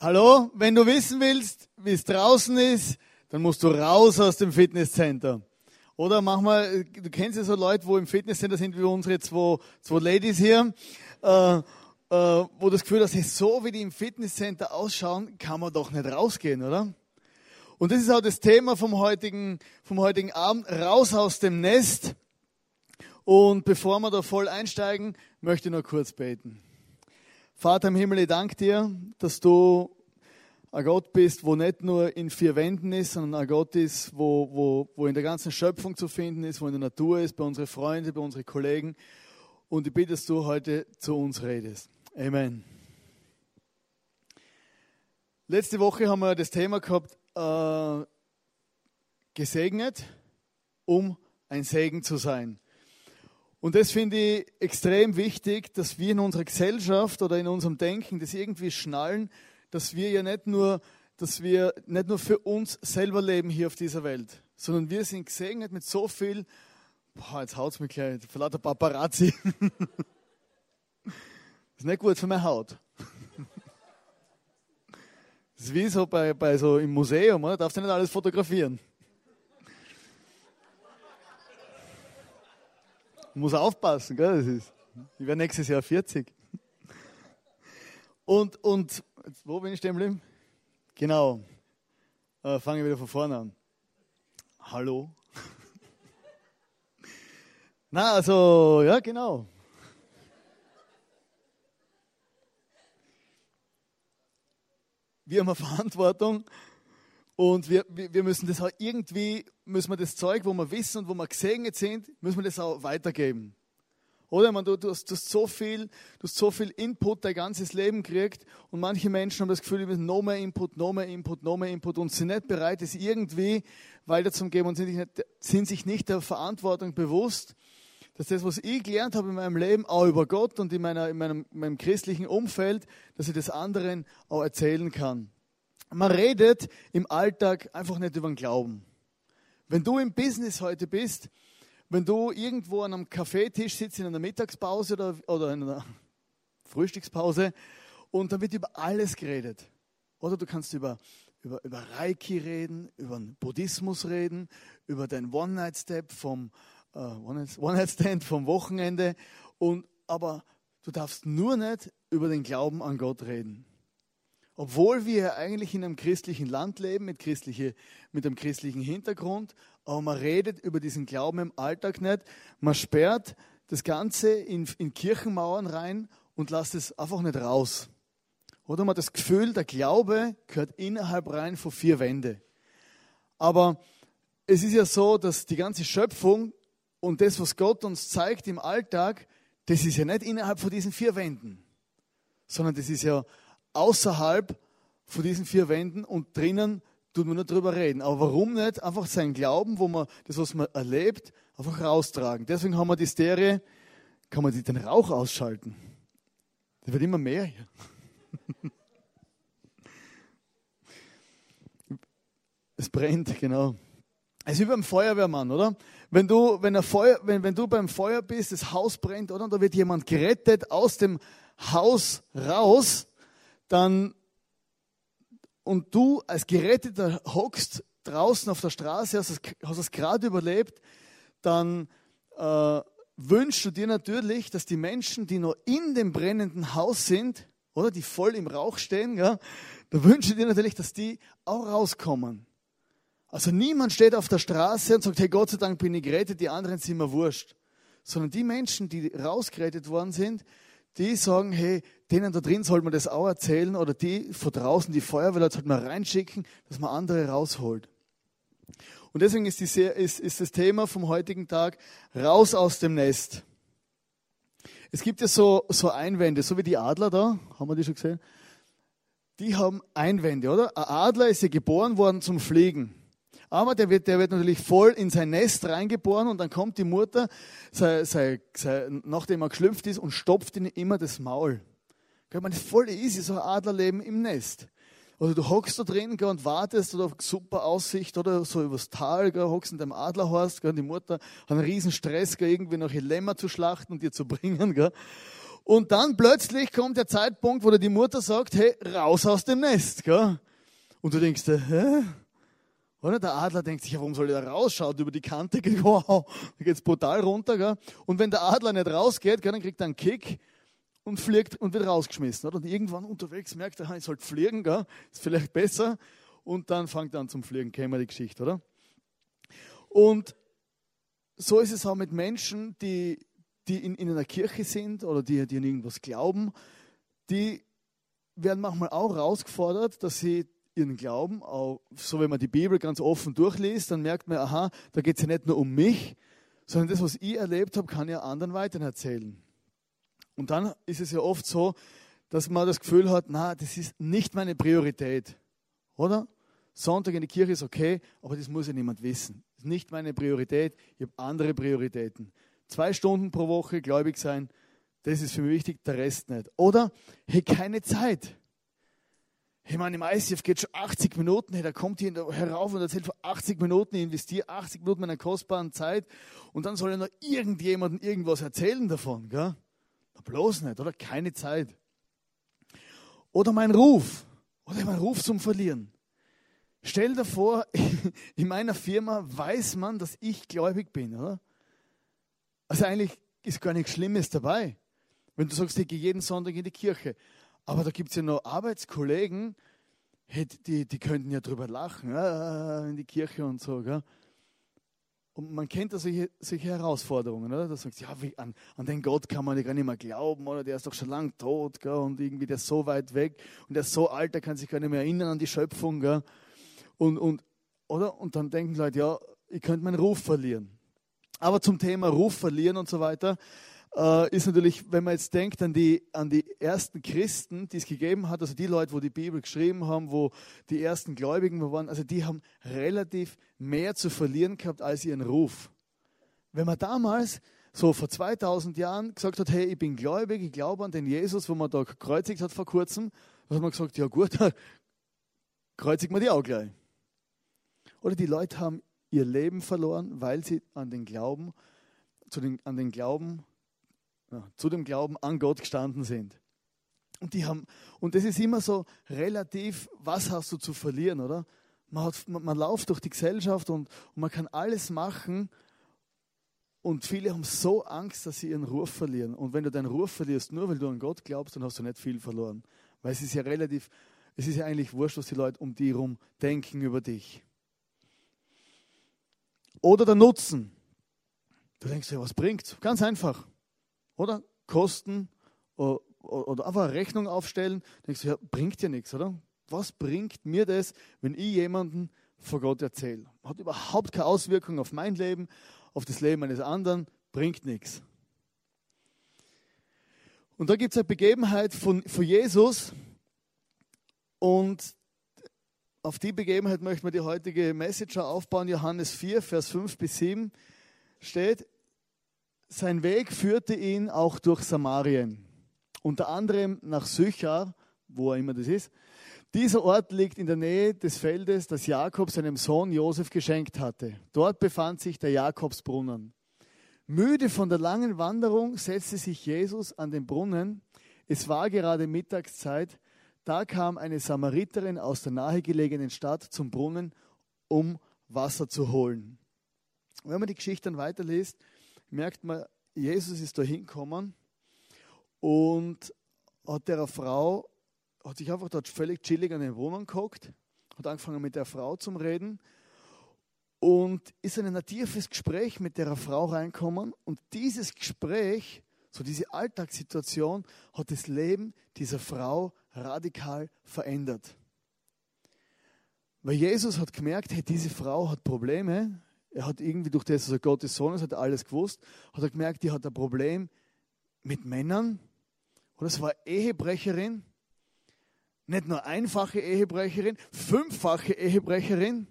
Hallo, wenn du wissen willst, wie es draußen ist, dann musst du raus aus dem Fitnesscenter. Oder manchmal, du kennst ja so Leute, wo im Fitnesscenter sind, wie unsere zwei, zwei Ladies hier, äh, äh, wo das Gefühl hast, hey, so wie die im Fitnesscenter ausschauen, kann man doch nicht rausgehen, oder? Und das ist auch das Thema vom heutigen, vom heutigen Abend, raus aus dem Nest. Und bevor wir da voll einsteigen, möchte ich noch kurz beten. Vater im Himmel, ich danke dir, dass du ein Gott bist, wo nicht nur in vier Wänden ist, sondern ein Gott ist, wo, wo, wo in der ganzen Schöpfung zu finden ist, wo in der Natur ist, bei unseren Freunden, bei unseren Kollegen. Und ich bitte, dass du heute zu uns redest. Amen. Letzte Woche haben wir das Thema gehabt, äh, gesegnet, um ein Segen zu sein. Und das finde ich extrem wichtig, dass wir in unserer Gesellschaft oder in unserem Denken das irgendwie schnallen, dass wir ja nicht nur, dass wir nicht nur für uns selber leben hier auf dieser Welt, sondern wir sind gesegnet mit so viel, boah, jetzt es mich gleich, lauter Paparazzi. ist nicht gut für meine Haut. Das ist wie so bei, bei so im Museum, oder? darfst du nicht alles fotografieren. Muss aufpassen, gell? Das ist, ich werde nächstes Jahr 40. Und, und wo bin ich stehen geblieben? Genau. Äh, Fange ich wieder von vorne an. Hallo? Na, also, ja, genau. Wir haben eine Verantwortung und wir, wir müssen das auch irgendwie, müssen wir das Zeug, wo wir wissen und wo wir gesegnet sind, müssen wir das auch weitergeben. Oder man, du, du, hast, du, hast, so viel, du hast so viel Input dein ganzes Leben gekriegt und manche Menschen haben das Gefühl, die müssen noch mehr Input, noch mehr Input, noch mehr Input und sind nicht bereit, es irgendwie weiterzugeben und sind sich, nicht, sind sich nicht der Verantwortung bewusst, dass das, was ich gelernt habe in meinem Leben, auch über Gott und in, meiner, in meinem, in meinem christlichen Umfeld, dass ich das anderen auch erzählen kann. Man redet im Alltag einfach nicht über den Glauben. Wenn du im Business heute bist, wenn du irgendwo an einem Kaffeetisch sitzt in einer Mittagspause oder, oder in einer Frühstückspause und dann wird über alles geredet. Oder du kannst über, über, über Reiki reden, über den Buddhismus reden, über dein One-Night-Step vom äh, One-Night-Stand vom Wochenende. Und, aber du darfst nur nicht über den Glauben an Gott reden. Obwohl wir eigentlich in einem christlichen Land leben, mit, christliche, mit einem christlichen Hintergrund, aber man redet über diesen Glauben im Alltag nicht. Man sperrt das Ganze in, in Kirchenmauern rein und lässt es einfach nicht raus. Oder man hat das Gefühl, der Glaube gehört innerhalb rein von vier Wände. Aber es ist ja so, dass die ganze Schöpfung und das, was Gott uns zeigt im Alltag, das ist ja nicht innerhalb von diesen vier Wänden, sondern das ist ja außerhalb von diesen vier Wänden und drinnen tut man nur darüber reden. Aber warum nicht einfach sein Glauben, wo man das, was man erlebt, einfach raustragen? Deswegen haben wir die Serie, kann man den Rauch ausschalten. Der wird immer mehr hier. Es brennt, genau. Es ist wie beim Feuerwehrmann, oder? Wenn du, wenn, Feuer, wenn, wenn du beim Feuer bist, das Haus brennt, oder? Und da wird jemand gerettet aus dem Haus raus, dann und du als Geretteter hockst draußen auf der Straße, hast es, hast es gerade überlebt, dann äh, wünschst du dir natürlich, dass die Menschen, die noch in dem brennenden Haus sind, oder die voll im Rauch stehen, ja, da wünschst du dir natürlich, dass die auch rauskommen. Also niemand steht auf der Straße und sagt, hey, Gott sei Dank bin ich gerettet, die anderen sind mir wurscht. Sondern die Menschen, die rausgerettet worden sind, die sagen, hey, denen da drin soll man das auch erzählen oder die von draußen, die Feuerwehr, sollte man reinschicken, dass man andere rausholt. Und deswegen ist, die, ist, ist das Thema vom heutigen Tag raus aus dem Nest. Es gibt ja so, so Einwände, so wie die Adler da, haben wir die schon gesehen? Die haben Einwände, oder? Ein Adler ist ja geboren worden zum Fliegen. Aber der wird, der wird natürlich voll in sein Nest reingeboren und dann kommt die Mutter, sei, sei, sei, nachdem er geschlüpft ist, und stopft ihn immer das Maul. Meine, das ist voll easy, so ein Adlerleben im Nest. Oder du hockst da drin und wartest oder super Aussicht oder so übers Tal, gell, hockst in deinem Adlerhorst, gell, die Mutter hat einen riesen Stress, gell, irgendwie noch Lämmer zu schlachten und dir zu bringen. Gell. Und dann plötzlich kommt der Zeitpunkt, wo dir die Mutter sagt, hey, raus aus dem Nest. Gell? Und du denkst, hä? Oder? Der Adler denkt sich, warum soll er raus? Schaut über die Kante, wow, da geht's brutal runter. Gell? Und wenn der Adler nicht rausgeht, gell, dann kriegt er einen Kick und fliegt und wird rausgeschmissen. Oder? Und irgendwann unterwegs merkt er, ich sollte fliegen, gell? ist vielleicht besser. Und dann fängt er an zum Fliegen, kennen wir die Geschichte, oder? Und so ist es auch mit Menschen, die, die in, in einer Kirche sind oder die, die an irgendwas glauben. Die werden manchmal auch herausgefordert, dass sie ihren Glauben, auch so wenn man die Bibel ganz offen durchliest, dann merkt man, aha, da geht es ja nicht nur um mich, sondern das, was ich erlebt habe, kann ja anderen weiter erzählen. Und dann ist es ja oft so, dass man das Gefühl hat, na, das ist nicht meine Priorität, oder? Sonntag in die Kirche ist okay, aber das muss ja niemand wissen. Das ist nicht meine Priorität, ich habe andere Prioritäten. Zwei Stunden pro Woche gläubig sein, das ist für mich wichtig, der Rest nicht. Oder, hey, keine Zeit. Hey man, im ICF geht schon 80 Minuten, hey, da kommt hier herauf und erzählt vor 80 Minuten, ich investiere 80 Minuten meiner kostbaren Zeit und dann soll ja noch irgendjemandem irgendwas erzählen davon, gell? Bloß nicht, oder? Keine Zeit. Oder mein Ruf, oder mein Ruf zum Verlieren. Stell dir vor, in meiner Firma weiß man, dass ich gläubig bin, oder? Also eigentlich ist gar nichts Schlimmes dabei, wenn du sagst, ich gehe jeden Sonntag in die Kirche. Aber da gibt es ja noch Arbeitskollegen, die, die könnten ja drüber lachen, in die Kirche und so. Gell? Und man kennt da solche, solche Herausforderungen, oder? Da sagst du, ja, wie, an, an, den Gott kann man ja gar nicht mehr glauben, oder? Der ist doch schon lang tot, gell? Und irgendwie der ist so weit weg und der ist so alt, der kann sich gar nicht mehr erinnern an die Schöpfung, gell? Und, und, oder? Und dann denken Leute, ja, ich könnte meinen Ruf verlieren. Aber zum Thema Ruf verlieren und so weiter, äh, ist natürlich, wenn man jetzt denkt an die, an die ersten Christen, die es gegeben hat, also die Leute, wo die Bibel geschrieben haben, wo die ersten Gläubigen waren, also die haben relativ mehr zu verlieren gehabt als ihren Ruf. Wenn man damals so vor 2000 Jahren gesagt hat, hey, ich bin gläubig, ich glaube an den Jesus, wo man da gekreuzigt hat vor kurzem, dann hat man gesagt, ja gut, kreuzigt man die auch gleich. Oder die Leute haben ihr Leben verloren, weil sie an den Glauben, zu den, an den Glauben ja, zu dem Glauben an Gott gestanden sind. Und, die haben, und das ist immer so relativ, was hast du zu verlieren, oder? Man, hat, man, man läuft durch die Gesellschaft und, und man kann alles machen und viele haben so Angst, dass sie ihren Ruf verlieren. Und wenn du deinen Ruf verlierst, nur weil du an Gott glaubst, dann hast du nicht viel verloren. Weil es ist ja relativ, es ist ja eigentlich wurscht, was die Leute um dich herum denken über dich. Oder der Nutzen. Du denkst dir, was bringt's? Ganz einfach. Oder? Kosten oder, einfach eine Rechnung aufstellen. Denkst du, ja, bringt ja nichts, oder? Was bringt mir das, wenn ich jemanden vor Gott erzähle? Hat überhaupt keine Auswirkung auf mein Leben, auf das Leben eines anderen, bringt nichts. Und da gibt es eine Begebenheit von, von Jesus und auf die Begebenheit möchten wir die heutige Messenger aufbauen. Johannes 4, Vers 5 bis 7 steht, sein Weg führte ihn auch durch Samarien, unter anderem nach Sychar, wo er immer das ist. Dieser Ort liegt in der Nähe des Feldes, das Jakob seinem Sohn Josef geschenkt hatte. Dort befand sich der Jakobsbrunnen. Müde von der langen Wanderung setzte sich Jesus an den Brunnen. Es war gerade Mittagszeit. Da kam eine Samariterin aus der nahegelegenen Stadt zum Brunnen, um Wasser zu holen. wenn man die Geschichte dann weiterliest, merkt man, Jesus ist da hingekommen und hat der Frau, hat sich einfach dort völlig chillig an den Wohnung gehockt, hat angefangen mit der Frau zu reden und ist in ein tiefes Gespräch mit der Frau reinkommen und dieses Gespräch, so diese Alltagssituation, hat das Leben dieser Frau radikal verändert. Weil Jesus hat gemerkt, hey, diese Frau hat Probleme, er hat irgendwie durch das, dass er Gottes Sohn ist, hat er alles gewusst, hat er gemerkt, die hat ein Problem mit Männern. Und es war Ehebrecherin. Nicht nur einfache Ehebrecherin, fünffache Ehebrecherin.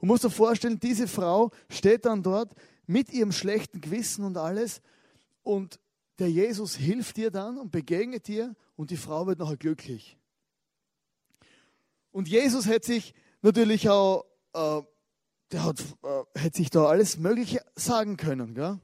Und muss dir vorstellen, diese Frau steht dann dort mit ihrem schlechten Gewissen und alles. Und der Jesus hilft ihr dann und begegnet ihr und die Frau wird nachher glücklich. Und Jesus hätte sich natürlich auch äh, der hat, äh, hätte sich da alles Mögliche sagen können. Gell?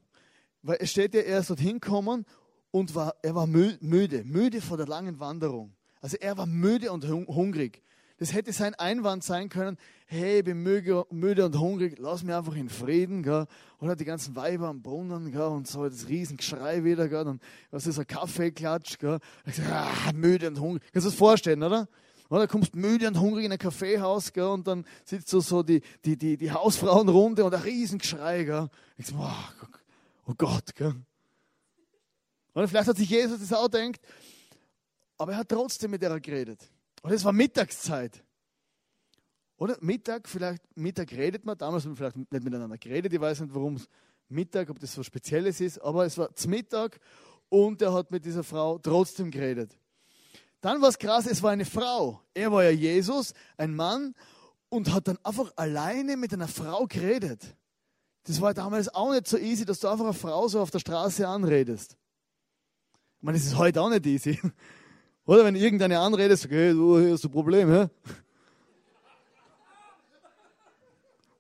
Weil es steht ja, er ist dorthin gekommen, und war, er war müde, müde vor der langen Wanderung. Also er war müde und hungrig. Das hätte sein Einwand sein können, hey, ich bin müde, und hungrig, lass mich einfach in Frieden. Gell? Oder die ganzen Weiber am Brunnen gell? und so das Riesengeschrei wieder. Gell? Und was ist ein Kaffeeklatsch? Gell? Ich sag, ah, müde und hungrig. Kannst du das vorstellen, oder? Oder kommst müde und hungrig in ein Kaffeehaus gell? und dann sitzt so, so die, die, die, die Hausfrauenrunde und ein Riesengeschrei. Gell? Ich sag, oh, Gott. Gell? Oder vielleicht hat sich Jesus das auch gedacht, aber er hat trotzdem mit ihr geredet. Und es war Mittagszeit. Oder Mittag, vielleicht Mittag redet man, damals haben wir vielleicht nicht miteinander geredet, ich weiß nicht, warum es Mittag, ob das so Spezielles ist, aber es war Mittag und er hat mit dieser Frau trotzdem geredet. Dann war es krass, es war eine Frau. Er war ja Jesus, ein Mann, und hat dann einfach alleine mit einer Frau geredet. Das war damals auch nicht so easy, dass du einfach eine Frau so auf der Straße anredest. Ich meine, das ist heute auch nicht easy. Oder wenn irgendeine anredet, sagt, hey, du hast ein Problem, hä?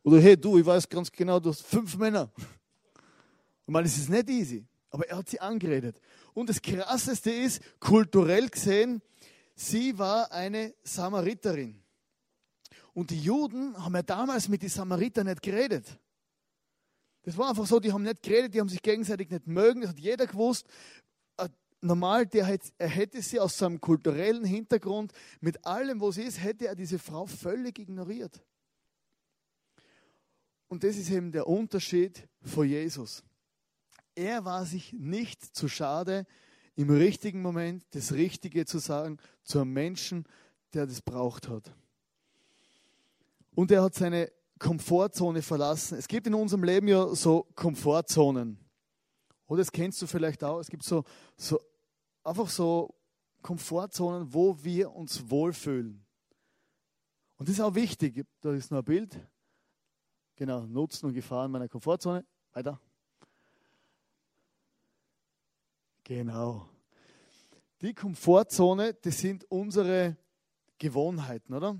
Oder hey, du, ich weiß ganz genau, du hast fünf Männer. Ich meine, es ist nicht easy. Aber er hat sie angeredet. Und das Krasseste ist, kulturell gesehen, sie war eine Samariterin. Und die Juden haben ja damals mit den Samaritern nicht geredet. Das war einfach so, die haben nicht geredet, die haben sich gegenseitig nicht mögen. Das hat jeder gewusst normal, der hätte, er hätte sie aus seinem kulturellen Hintergrund, mit allem, was ist, hätte er diese Frau völlig ignoriert. Und das ist eben der Unterschied von Jesus. Er war sich nicht zu schade, im richtigen Moment das Richtige zu sagen zu einem Menschen, der das braucht hat. Und er hat seine Komfortzone verlassen. Es gibt in unserem Leben ja so Komfortzonen. Oder das kennst du vielleicht auch. Es gibt so, so einfach so Komfortzonen, wo wir uns wohlfühlen. Und das ist auch wichtig. Da ist noch ein Bild. Genau, Nutzen und Gefahren meiner Komfortzone. Weiter. Genau. Die Komfortzone, das sind unsere Gewohnheiten, oder?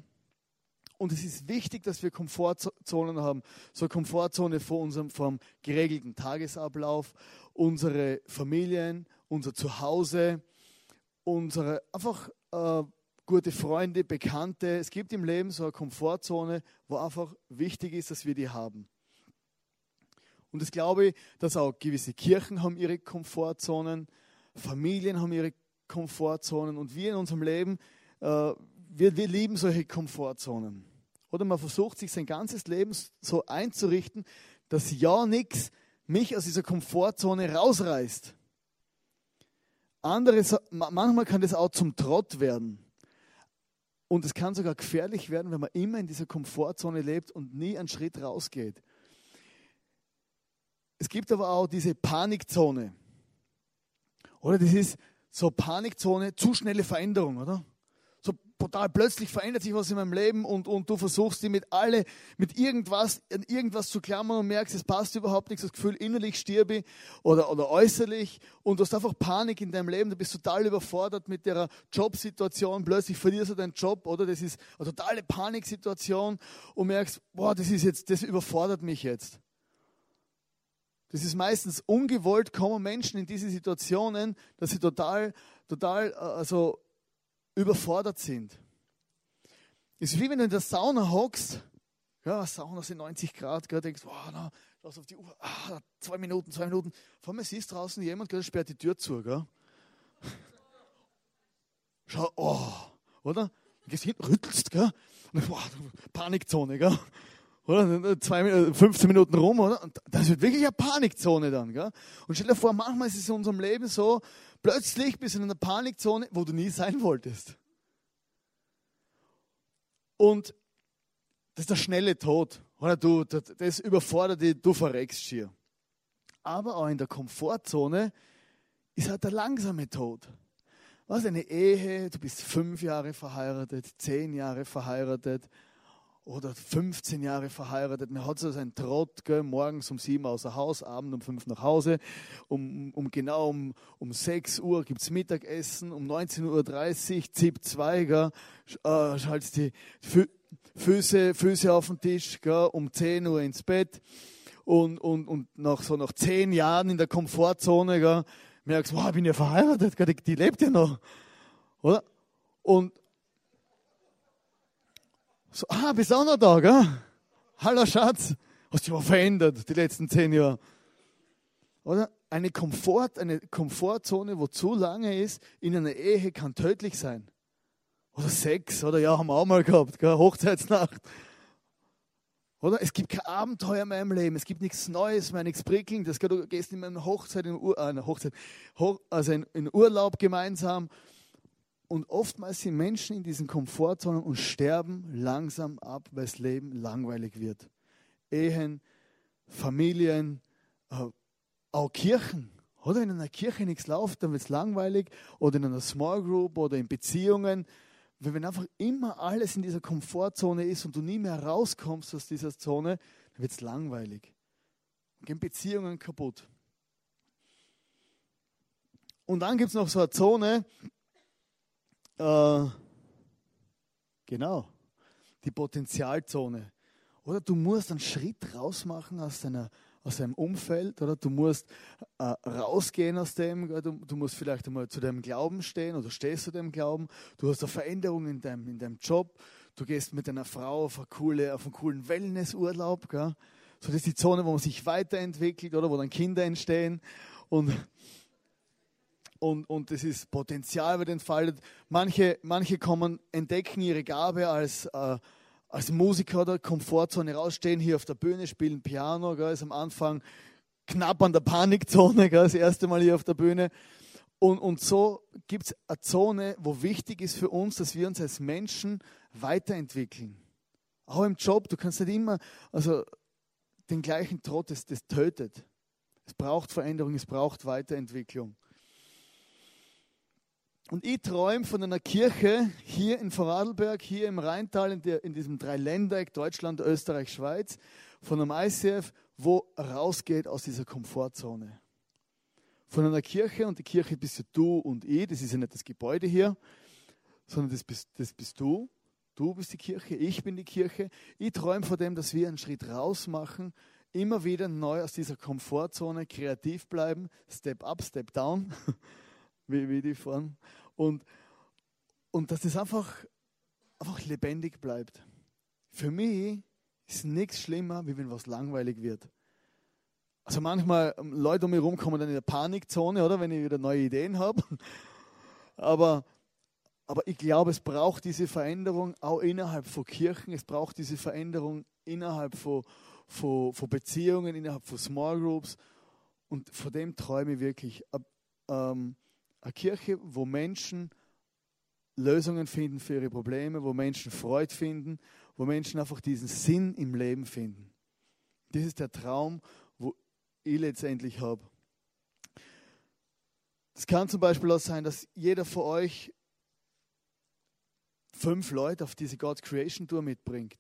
Und es ist wichtig, dass wir Komfortzonen haben. So eine Komfortzone vor unserem vom geregelten Tagesablauf, unsere Familien, unser Zuhause, unsere einfach äh, gute Freunde, Bekannte. Es gibt im Leben so eine Komfortzone, wo einfach wichtig ist, dass wir die haben. Und das glaube ich, dass auch gewisse Kirchen haben ihre Komfortzonen, Familien haben ihre Komfortzonen und wir in unserem Leben, äh, wir, wir lieben solche Komfortzonen. Oder man versucht sich sein ganzes Leben so einzurichten, dass ja nichts mich aus dieser Komfortzone rausreißt. Andere, manchmal kann das auch zum Trott werden. Und es kann sogar gefährlich werden, wenn man immer in dieser Komfortzone lebt und nie einen Schritt rausgeht. Es gibt aber auch diese Panikzone. Oder das ist so Panikzone, zu schnelle Veränderung, oder? brutal, plötzlich verändert sich was in meinem Leben und, und du versuchst dich mit alle, mit irgendwas, an irgendwas zu klammern und merkst, es passt überhaupt nichts, das Gefühl, innerlich stirbe ich oder, oder äußerlich und du hast einfach Panik in deinem Leben, du bist total überfordert mit der Jobsituation, plötzlich verlierst du deinen Job, oder? Das ist eine totale Paniksituation und merkst, boah, das ist jetzt, das überfordert mich jetzt. Das ist meistens ungewollt, kommen Menschen in diese Situationen, dass sie total, total, äh, also überfordert sind. Es ist wie wenn du in der Sauna hockst, ja, Sauna sind 90 Grad, gell, denkst, wow, na, lass auf die Uhr, ah, zwei Minuten, zwei Minuten. Vor mir siehst draußen jemand, gell, sperrt die Tür zu, gell. Schau, oh, oder? Du gehst hin, rüttelst, gell, und, boah, Panikzone, gell. Oder? Zwei, 15 Minuten rum, oder? Und das wird wirklich eine Panikzone dann, gell. Und stell dir vor, manchmal ist es in unserem Leben so, Plötzlich bist du in einer Panikzone, wo du nie sein wolltest. Und das ist der schnelle Tod. Oder du, das überfordert dich, du verreckst schier. Aber auch in der Komfortzone ist halt der langsame Tod. Was eine Ehe, du bist fünf Jahre verheiratet, zehn Jahre verheiratet, oder 15 Jahre verheiratet. Man hat so seinen Trott, gell, morgens um sieben außer Haus, abends um fünf nach Hause. Um, um genau um, um 6 Uhr gibt es Mittagessen, um 19.30 Uhr ZIP 2, gell, äh, schaltest die Füße, Füße auf den Tisch, gell, um 10 Uhr ins Bett. Und, und, und nach so nach zehn Jahren in der Komfortzone, gell, merkst, wow, ich bin ja verheiratet, die, die lebt ja noch. Oder? Und so, ah, bist auch noch da, gell? Hallo Schatz, hast dich aber verändert die letzten zehn Jahre. Oder? Eine Komfort, eine Komfortzone, wo zu lange ist, in einer Ehe kann tödlich sein. Oder Sex, oder ja, haben wir auch mal gehabt, gell? Hochzeitsnacht. Oder? Es gibt kein Abenteuer mehr im Leben, es gibt nichts Neues mehr, nichts Prickelndes. Du gehst in eine Hochzeit, in, Ur, äh, Hochzeit also in, in Urlaub gemeinsam. Und oftmals sind Menschen in diesen Komfortzonen und sterben langsam ab, weil das Leben langweilig wird. Ehen, Familien, äh, auch Kirchen. Oder in einer Kirche nichts läuft, dann wird es langweilig. Oder in einer Small Group oder in Beziehungen wenn einfach immer alles in dieser Komfortzone ist und du nie mehr rauskommst aus dieser Zone, dann wird es langweilig. Dann gehen Beziehungen kaputt. Und dann gibt es noch so eine Zone, äh, genau, die Potenzialzone. Oder du musst einen Schritt rausmachen aus deiner aus deinem Umfeld, oder? Du musst äh, rausgehen aus dem, du, du, musst vielleicht einmal zu deinem Glauben stehen oder stehst zu deinem Glauben. Du hast eine Veränderung in deinem, in deinem Job. Du gehst mit deiner Frau auf, eine coole, auf einen coolen Wellnessurlaub. Gell? So, das ist die Zone, wo man sich weiterentwickelt, oder? Wo dann Kinder entstehen. Und, und, und das ist Potenzial wird entfaltet. Manche, manche kommen, entdecken ihre Gabe als äh, als Musiker der Komfortzone rausstehen, hier auf der Bühne, spielen Piano, gell, ist am Anfang knapp an der Panikzone, gell, das erste Mal hier auf der Bühne. Und, und so gibt es eine Zone, wo wichtig ist für uns, dass wir uns als Menschen weiterentwickeln. Auch im Job, du kannst nicht immer, also den gleichen Trott, das, das tötet. Es braucht Veränderung, es braucht Weiterentwicklung. Und ich träume von einer Kirche hier in Vorarlberg, hier im Rheintal, in, der, in diesem Dreiländereck, Deutschland, Österreich, Schweiz, von einem ICF, wo rausgeht aus dieser Komfortzone. Von einer Kirche, und die Kirche bist ja du und ich, das ist ja nicht das Gebäude hier, sondern das bist, das bist du. Du bist die Kirche, ich bin die Kirche. Ich träume von dem, dass wir einen Schritt raus machen, immer wieder neu aus dieser Komfortzone kreativ bleiben, Step up, Step down, wie, wie die vorhin und, und dass das einfach, einfach lebendig bleibt. Für mich ist nichts schlimmer, wie wenn was langweilig wird. Also manchmal ähm, Leute um mich herum kommen dann in der Panikzone, oder wenn ich wieder neue Ideen habe. Aber, aber ich glaube, es braucht diese Veränderung auch innerhalb von Kirchen, es braucht diese Veränderung innerhalb von, von, von Beziehungen, innerhalb von Small Groups. Und von dem träume ich wirklich. Ähm, eine Kirche, wo Menschen Lösungen finden für ihre Probleme, wo Menschen Freude finden, wo Menschen einfach diesen Sinn im Leben finden. Das ist der Traum, wo ich letztendlich habe. Es kann zum Beispiel auch sein, dass jeder von euch fünf Leute auf diese God Creation Tour mitbringt.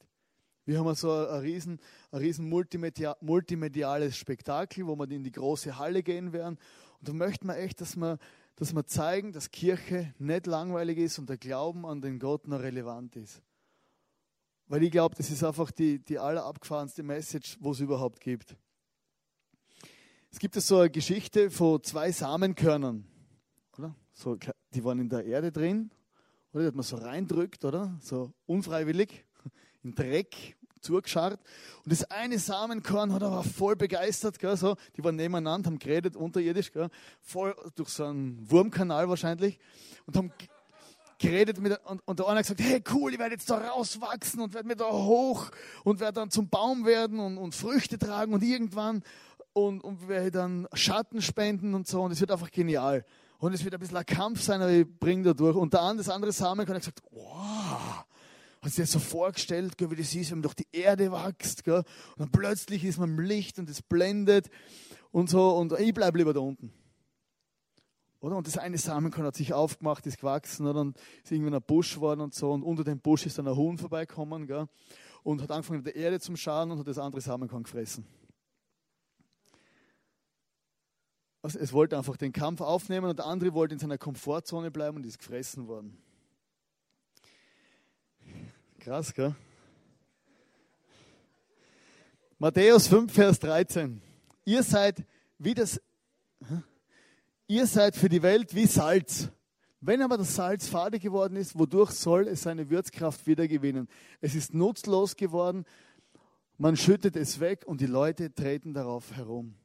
Wir haben so ein riesen, ein riesen multimedia, multimediales Spektakel, wo wir in die große Halle gehen werden. Und da möchten wir echt, dass wir dass wir zeigen, dass Kirche nicht langweilig ist und der Glauben an den Gott noch relevant ist. Weil ich glaube, das ist einfach die, die allerabgefahrenste Message, wo es überhaupt gibt. Es gibt so eine Geschichte von zwei Samenkörnern. Oder? So, die waren in der Erde drin, oder? Die hat man so reindrückt, oder? So unfreiwillig, in Dreck, zugescharrt. Und das eine Samenkorn hat er war voll begeistert, gell, so. die waren nebeneinander, haben geredet, unterirdisch, gell, voll durch so einen Wurmkanal wahrscheinlich und haben geredet mit, und, und der eine hat gesagt, hey cool, ich werde jetzt da rauswachsen und werde mir da hoch und werde dann zum Baum werden und, und Früchte tragen und irgendwann und, und werde dann Schatten spenden und so und es wird einfach genial. Und es wird ein bisschen ein Kampf sein, aber ich bringe da durch. Und dann das andere Samenkorn hat gesagt, wow, hat sich das so vorgestellt, wie das ist, wenn man durch die Erde wächst. Und dann plötzlich ist man im Licht und es blendet und so. Und ich bleibe lieber da unten. Oder? Und das eine Samenkorn hat sich aufgemacht, ist gewachsen oder? und ist irgendwie ein Busch geworden und so. Und unter dem Busch ist dann ein Huhn vorbeikommen gell? und hat angefangen, der Erde zu schaden und hat das andere Samenkorn gefressen. Also es wollte einfach den Kampf aufnehmen und der andere wollte in seiner Komfortzone bleiben und ist gefressen worden. Krass, gell? Matthäus 5, Vers 13. Ihr seid wie das, ihr seid für die Welt wie Salz. Wenn aber das Salz fade geworden ist, wodurch soll es seine Würzkraft wiedergewinnen? Es ist nutzlos geworden, man schüttet es weg und die Leute treten darauf herum.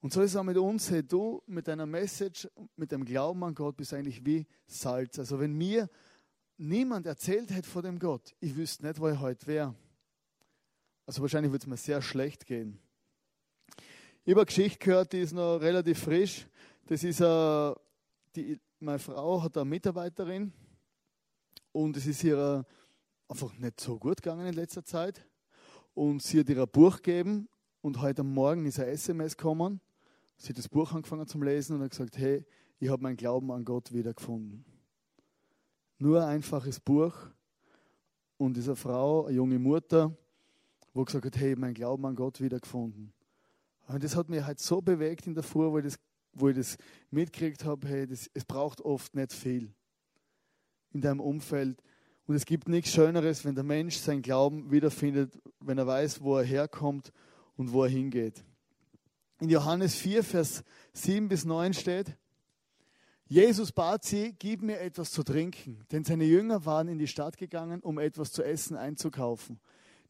Und so ist es auch mit uns, hey, du mit deiner Message, mit dem Glauben an Gott bist eigentlich wie Salz. Also wenn mir niemand erzählt hätte von dem Gott, ich wüsste nicht, wo ich heute wäre. Also wahrscheinlich würde es mir sehr schlecht gehen. Ich habe eine Geschichte gehört, die ist noch relativ frisch. Das ist eine, äh, die, meine Frau hat eine Mitarbeiterin und es ist ihr einfach nicht so gut gegangen in letzter Zeit. Und sie hat ihr ein Buch gegeben und heute Morgen ist ein SMS gekommen. Sie hat das Buch angefangen zu lesen und hat gesagt, hey, ich habe meinen Glauben an Gott wiedergefunden. Nur ein einfaches Buch und diese Frau, eine junge Mutter, wo gesagt hat, hey, mein Glauben an Gott wiedergefunden. Und das hat mich halt so bewegt in der Fuhr, wo ich das wo ich das mitgekriegt habe, hey, das, es braucht oft nicht viel in deinem Umfeld. Und es gibt nichts Schöneres, wenn der Mensch seinen Glauben wiederfindet, wenn er weiß, wo er herkommt und wo er hingeht. In Johannes 4, Vers 7 bis 9 steht, Jesus bat sie, gib mir etwas zu trinken, denn seine Jünger waren in die Stadt gegangen, um etwas zu essen einzukaufen.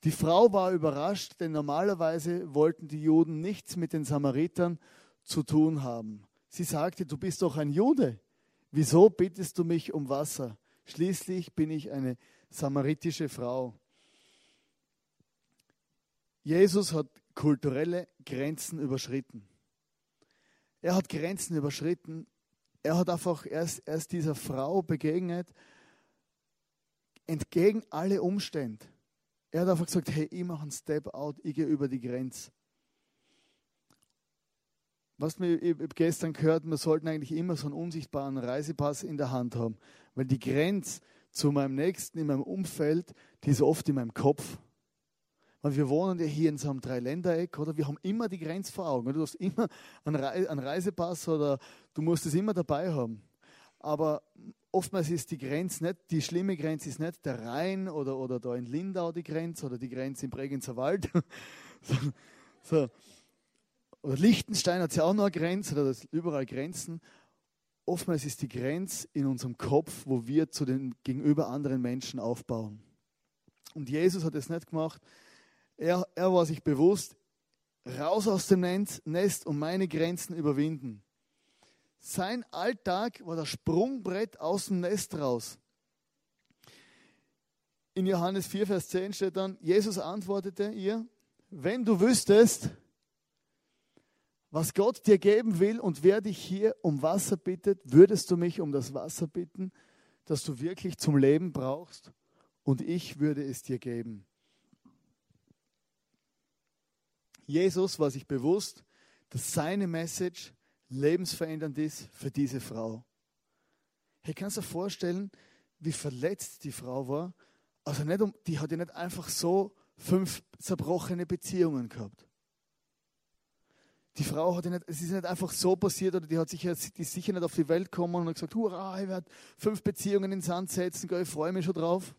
Die Frau war überrascht, denn normalerweise wollten die Juden nichts mit den Samaritern zu tun haben. Sie sagte, du bist doch ein Jude. Wieso bittest du mich um Wasser? Schließlich bin ich eine samaritische Frau. Jesus hat kulturelle Grenzen überschritten. Er hat Grenzen überschritten. Er hat einfach erst, erst dieser Frau begegnet, entgegen alle Umstände. Er hat einfach gesagt, hey, ich mache einen Step out, ich gehe über die Grenze. Was mir gestern gehört, wir sollten eigentlich immer so einen unsichtbaren Reisepass in der Hand haben, weil die Grenze zu meinem Nächsten in meinem Umfeld, die ist oft in meinem Kopf. Weil wir wohnen ja hier in so einem Dreiländereck, oder? Wir haben immer die Grenze vor Augen. Du hast immer einen Reisepass oder du musst es immer dabei haben. Aber oftmals ist die Grenze nicht, die schlimme Grenze ist nicht der Rhein oder, oder da in Lindau die Grenze oder die Grenze im Bregenzer Wald. so, so. Oder Liechtenstein hat ja auch noch eine Grenze, oder überall Grenzen. Oftmals ist die Grenze in unserem Kopf, wo wir zu den gegenüber anderen Menschen aufbauen. Und Jesus hat es nicht gemacht. Er, er war sich bewusst, raus aus dem Nest und meine Grenzen überwinden. Sein Alltag war das Sprungbrett aus dem Nest raus. In Johannes 4, Vers 10 steht dann, Jesus antwortete ihr, wenn du wüsstest, was Gott dir geben will und wer dich hier um Wasser bittet, würdest du mich um das Wasser bitten, das du wirklich zum Leben brauchst und ich würde es dir geben. Jesus war sich bewusst, dass seine Message lebensverändernd ist für diese Frau. Hey, kannst du dir vorstellen, wie verletzt die Frau war? Also nicht um, die hat ja nicht einfach so fünf zerbrochene Beziehungen gehabt die Frau hat nicht, es ist nicht einfach so passiert oder die hat sicher, die ist sicher nicht auf die Welt gekommen und hat gesagt, hurra, ich werde fünf Beziehungen in den Sand setzen, ich freue mich schon drauf.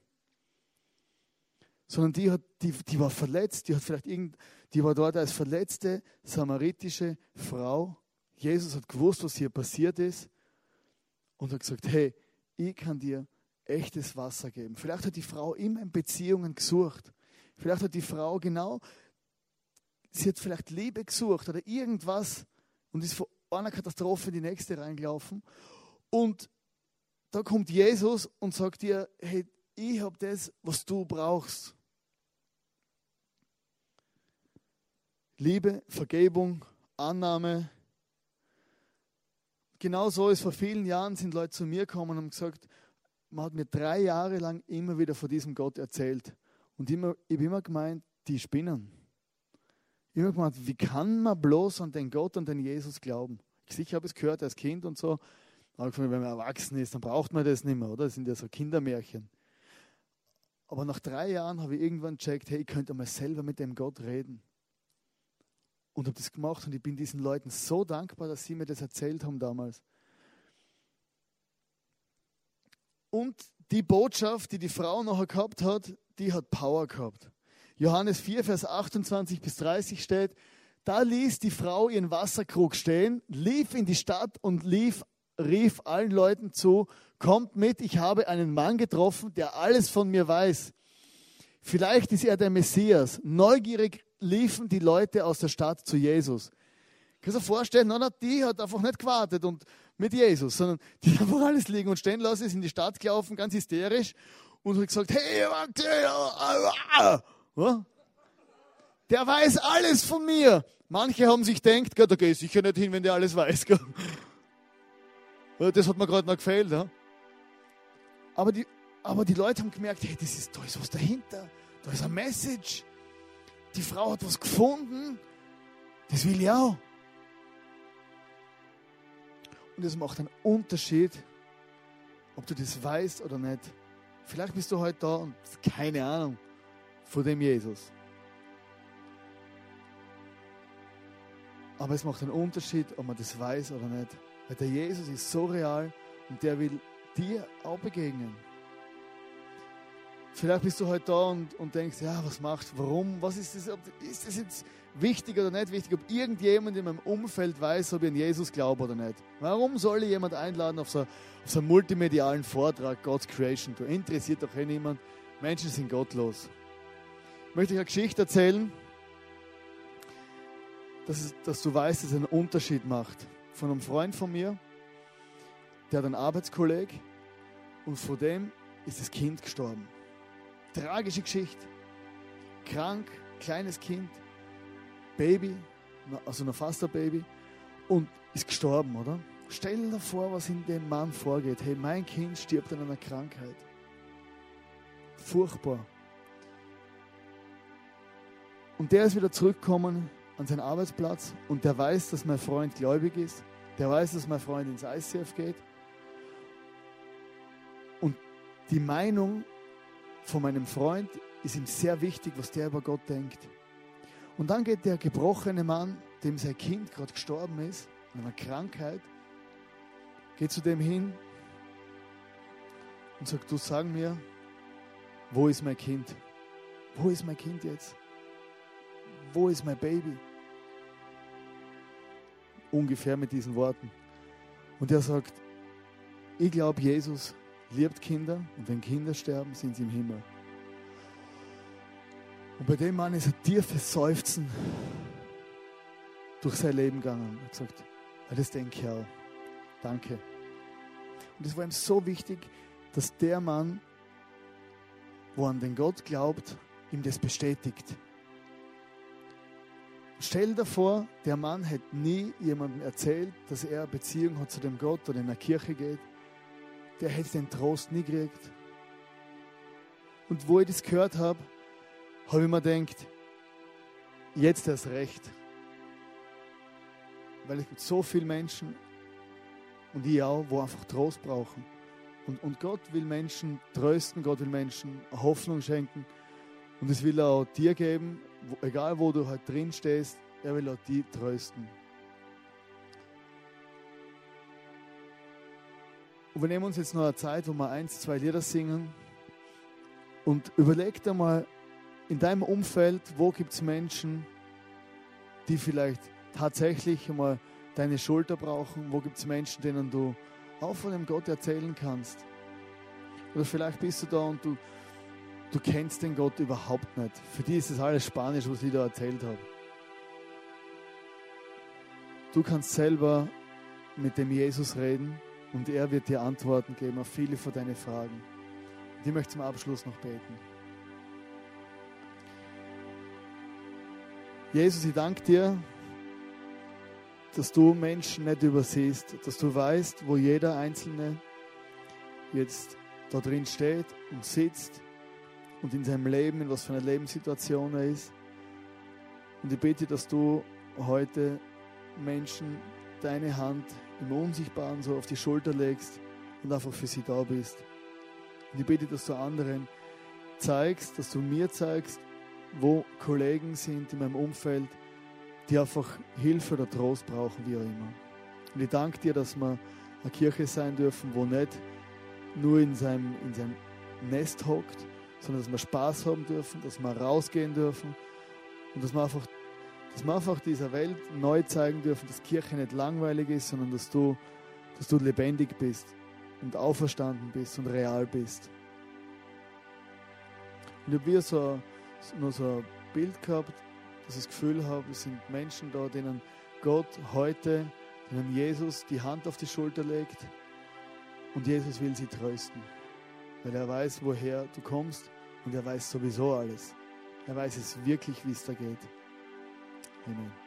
Sondern die, hat, die, die war verletzt, die hat vielleicht irgend, die war dort als verletzte samaritische Frau. Jesus hat gewusst, was hier passiert ist und hat gesagt, hey, ich kann dir echtes Wasser geben. Vielleicht hat die Frau immer in Beziehungen gesucht. Vielleicht hat die Frau genau sie hat vielleicht Liebe gesucht oder irgendwas und ist von einer Katastrophe in die nächste reingelaufen. Und da kommt Jesus und sagt dir, hey, ich habe das, was du brauchst. Liebe, Vergebung, Annahme. Genau so ist vor vielen Jahren sind Leute zu mir gekommen und haben gesagt, man hat mir drei Jahre lang immer wieder von diesem Gott erzählt. Und immer, ich habe immer gemeint, die spinnen. Ich habe gemeint, wie kann man bloß an den Gott und den Jesus glauben? Ich sicher habe es gehört als Kind und so. Aber wenn man erwachsen ist, dann braucht man das nicht mehr, oder? Das sind ja so Kindermärchen. Aber nach drei Jahren habe ich irgendwann gecheckt, hey, ich könnte mal selber mit dem Gott reden. Und habe das gemacht und ich bin diesen Leuten so dankbar, dass sie mir das erzählt haben damals. Und die Botschaft, die die Frau nachher gehabt hat, die hat Power gehabt. Johannes 4, Vers 28 bis 30 steht, Da ließ die Frau ihren Wasserkrug stehen, lief in die Stadt und lief, rief allen Leuten zu, kommt mit, ich habe einen Mann getroffen, der alles von mir weiß. Vielleicht ist er der Messias. Neugierig liefen die Leute aus der Stadt zu Jesus. Kannst du dir vorstellen, na, die hat einfach nicht gewartet und mit Jesus, sondern die hat einfach alles liegen und stehen lassen, ist in die Stadt gelaufen, ganz hysterisch und hat gesagt, hey, der weiß alles von mir. Manche haben sich gedacht, da gehe ich sicher nicht hin, wenn der alles weiß. Das hat mir gerade noch gefehlt. Aber die, aber die Leute haben gemerkt, hey, das ist, da ist was dahinter. Da ist ein Message. Die Frau hat was gefunden. Das will ich auch. Und es macht einen Unterschied, ob du das weißt oder nicht. Vielleicht bist du heute da und keine Ahnung von dem Jesus. Aber es macht einen Unterschied, ob man das weiß oder nicht. Weil der Jesus ist so real und der will dir auch begegnen. Vielleicht bist du heute da und, und denkst, ja, was macht, warum, was ist das, ist das jetzt wichtig oder nicht wichtig, ob irgendjemand in meinem Umfeld weiß, ob ich an Jesus glaube oder nicht. Warum soll ich jemand einladen auf so, auf so einen multimedialen Vortrag, God's Creation? Du interessiert doch eh niemand. Menschen sind gottlos. Ich möchte euch eine Geschichte erzählen, dass, es, dass du weißt, dass es einen Unterschied macht. Von einem Freund von mir, der hat einen Arbeitskolleg und vor dem ist das Kind gestorben. Tragische Geschichte. Krank, kleines Kind, Baby, also noch fast ein Baby, und ist gestorben, oder? Stell dir vor, was in dem Mann vorgeht. Hey, mein Kind stirbt an einer Krankheit. Furchtbar. Und der ist wieder zurückgekommen an seinen Arbeitsplatz und der weiß, dass mein Freund gläubig ist. Der weiß, dass mein Freund ins ICF geht. Und die Meinung von meinem Freund ist ihm sehr wichtig, was der über Gott denkt. Und dann geht der gebrochene Mann, dem sein Kind gerade gestorben ist, an einer Krankheit, geht zu dem hin und sagt, du sag mir, wo ist mein Kind? Wo ist mein Kind jetzt? Wo ist mein Baby? Ungefähr mit diesen Worten. Und er sagt, ich glaube, Jesus liebt Kinder und wenn Kinder sterben, sind sie im Himmel. Und bei dem Mann ist ein tiefes Seufzen durch sein Leben gegangen. Er hat gesagt, das denke ich auch. Danke. Und es war ihm so wichtig, dass der Mann, wo an den Gott glaubt, ihm das bestätigt. Stell dir vor, der Mann hätte nie jemandem erzählt, dass er eine Beziehung hat zu dem Gott oder in der Kirche geht. Der hätte den Trost nie gekriegt. Und wo ich das gehört habe, habe ich mir gedacht, jetzt erst recht. Weil es gibt so viele Menschen und ich auch, wo einfach Trost brauchen. Und, und Gott will Menschen trösten, Gott will Menschen Hoffnung schenken. Und es will er auch dir geben, wo, egal wo du halt drin stehst, er will auch die trösten. Und wir nehmen uns jetzt noch eine Zeit, wo wir eins, zwei Lieder singen. Und überleg dir mal in deinem Umfeld, wo gibt es Menschen, die vielleicht tatsächlich mal deine Schulter brauchen? Wo gibt es Menschen, denen du auch von dem Gott erzählen kannst? Oder vielleicht bist du da und du, du kennst den Gott überhaupt nicht. Für die ist es alles Spanisch, was ich da erzählt habe. Du kannst selber mit dem Jesus reden und er wird dir Antworten geben auf viele von deinen Fragen. Und ich möchte zum Abschluss noch beten. Jesus, ich danke dir, dass du Menschen nicht übersiehst, dass du weißt, wo jeder Einzelne jetzt da drin steht und sitzt und in seinem Leben, in was für einer Lebenssituation er ist. Und ich bete, dass du heute Menschen deine Hand im Unsichtbaren so auf die Schulter legst und einfach für sie da bist. Und ich bitte, dass du anderen zeigst, dass du mir zeigst, wo Kollegen sind in meinem Umfeld, die einfach Hilfe oder Trost brauchen, wie auch immer. Und ich danke dir, dass wir eine Kirche sein dürfen, wo nicht nur in seinem, in seinem Nest hockt, sondern dass wir Spaß haben dürfen, dass wir rausgehen dürfen und dass wir einfach dass wir einfach dieser Welt neu zeigen dürfen, dass Kirche nicht langweilig ist, sondern dass du, dass du lebendig bist und auferstanden bist und real bist. Und ich habe wieder so, noch so ein Bild gehabt, dass ich das Gefühl habe, es sind Menschen da, denen Gott heute, denen Jesus die Hand auf die Schulter legt und Jesus will sie trösten, weil er weiß, woher du kommst und er weiß sowieso alles. Er weiß es wirklich, wie es da geht. Amen.